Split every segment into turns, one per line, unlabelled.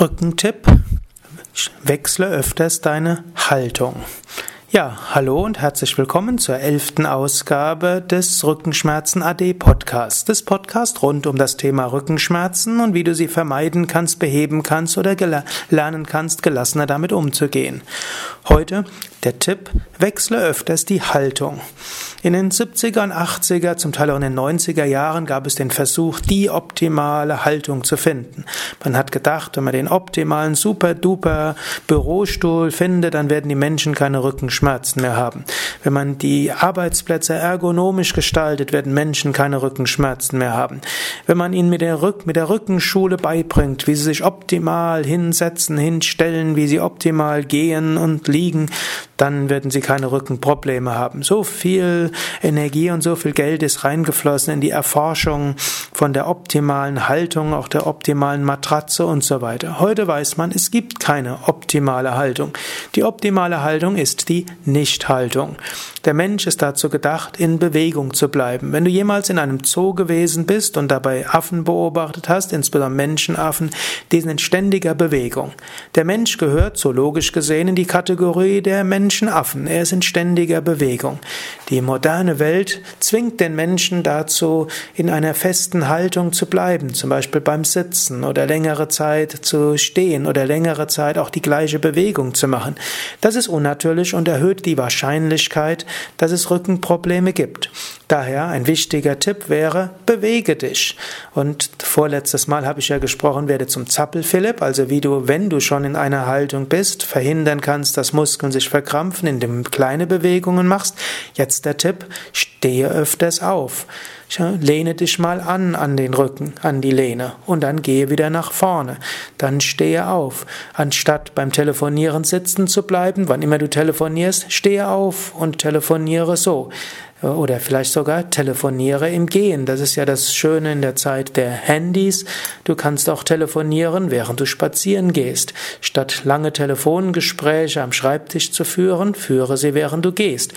Rückentipp. Wechsle öfters deine Haltung. Ja, hallo und herzlich willkommen zur elften Ausgabe des Rückenschmerzen AD Podcasts. Das Podcast rund um das Thema Rückenschmerzen und wie du sie vermeiden kannst, beheben kannst oder lernen kannst, gelassener damit umzugehen. Heute der Tipp, wechsle öfters die Haltung. In den 70er und 80er, zum Teil auch in den 90er Jahren gab es den Versuch, die optimale Haltung zu finden. Man hat gedacht, wenn man den optimalen super-duper Bürostuhl findet, dann werden die Menschen keine Rückenschmerzen mehr haben. Wenn man die Arbeitsplätze ergonomisch gestaltet, werden Menschen keine Rückenschmerzen mehr haben. Wenn man ihnen mit der, Rück mit der Rückenschule beibringt, wie sie sich optimal hinsetzen, hinstellen, wie sie optimal gehen und liegen, dann werden sie keine Rückenprobleme haben. So viel Energie und so viel Geld ist reingeflossen in die Erforschung von der optimalen Haltung, auch der optimalen Matratze und so weiter. Heute weiß man, es gibt keine optimale Haltung. Die optimale Haltung ist die Nichthaltung. Der Mensch ist dazu gedacht, in Bewegung zu bleiben. Wenn du jemals in einem Zoo gewesen bist und dabei Affen beobachtet hast, insbesondere Menschenaffen, die sind in ständiger Bewegung. Der Mensch gehört, zoologisch gesehen, in die Kategorie der Menschenaffen. Er ist in ständiger Bewegung. Die moderne Welt zwingt den Menschen dazu, in einer festen Haltung zu bleiben, zum Beispiel beim Sitzen oder längere Zeit zu stehen oder längere Zeit auch die gleiche Bewegung zu machen. Das ist unnatürlich und erhöht die Wahrscheinlichkeit, dass es Rückenprobleme gibt. Daher ein wichtiger Tipp wäre, bewege dich. Und vorletztes Mal habe ich ja gesprochen, werde zum Zappelphilipp, also wie du, wenn du schon in einer Haltung bist, verhindern kannst, dass Muskeln sich verkrampfen, indem du kleine Bewegungen machst. Jetzt der Tipp, stehe öfters auf. Lehne dich mal an an den Rücken, an die Lehne und dann gehe wieder nach vorne. Dann stehe auf. Anstatt beim Telefonieren sitzen zu bleiben, wann immer du telefonierst, stehe auf und telefoniere so. Oder vielleicht sogar telefoniere im Gehen. Das ist ja das Schöne in der Zeit der Handys. Du kannst auch telefonieren, während du spazieren gehst. Statt lange Telefongespräche am Schreibtisch zu führen, führe sie, während du gehst.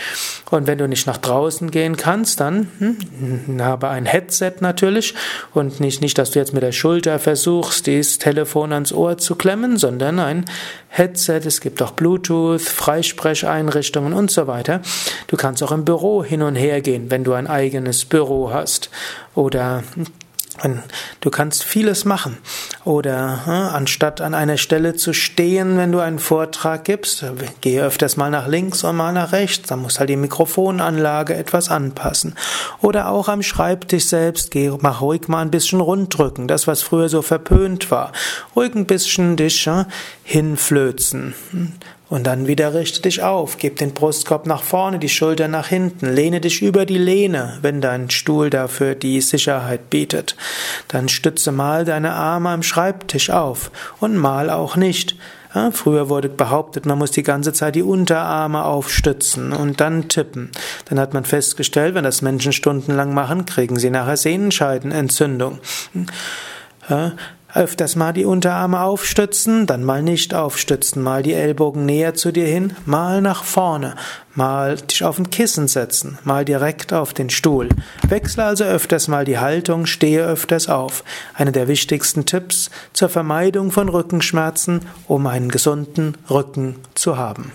Und wenn du nicht nach draußen gehen kannst, dann hm, habe ein Headset natürlich und nicht, nicht, dass du jetzt mit der Schulter versuchst, dieses Telefon ans Ohr zu klemmen, sondern ein Headset. Es gibt auch Bluetooth, Freisprecheinrichtungen und so weiter. Du kannst auch im Büro hin und her gehen, wenn du ein eigenes Büro hast oder Du kannst vieles machen. Oder äh, anstatt an einer Stelle zu stehen, wenn du einen Vortrag gibst, gehe öfters mal nach links und mal nach rechts. Dann musst halt die Mikrofonanlage etwas anpassen. Oder auch am Schreibtisch selbst, geh, mach ruhig mal ein bisschen runddrücken. Das, was früher so verpönt war. Ruhig ein bisschen dich äh, hinflözen. Und dann wieder richte dich auf, gib den Brustkorb nach vorne, die Schulter nach hinten, lehne dich über die Lehne, wenn dein Stuhl dafür die Sicherheit bietet. Dann stütze mal deine Arme am Schreibtisch auf und mal auch nicht. Ja, früher wurde behauptet, man muss die ganze Zeit die Unterarme aufstützen und dann tippen. Dann hat man festgestellt, wenn das Menschen stundenlang machen, kriegen sie nachher Sehenscheidenentzündung. Ja, Öfters mal die Unterarme aufstützen, dann mal nicht aufstützen, mal die Ellbogen näher zu dir hin, mal nach vorne, mal dich auf ein Kissen setzen, mal direkt auf den Stuhl. Wechsle also öfters mal die Haltung, stehe öfters auf. Einer der wichtigsten Tipps zur Vermeidung von Rückenschmerzen, um einen gesunden Rücken zu haben.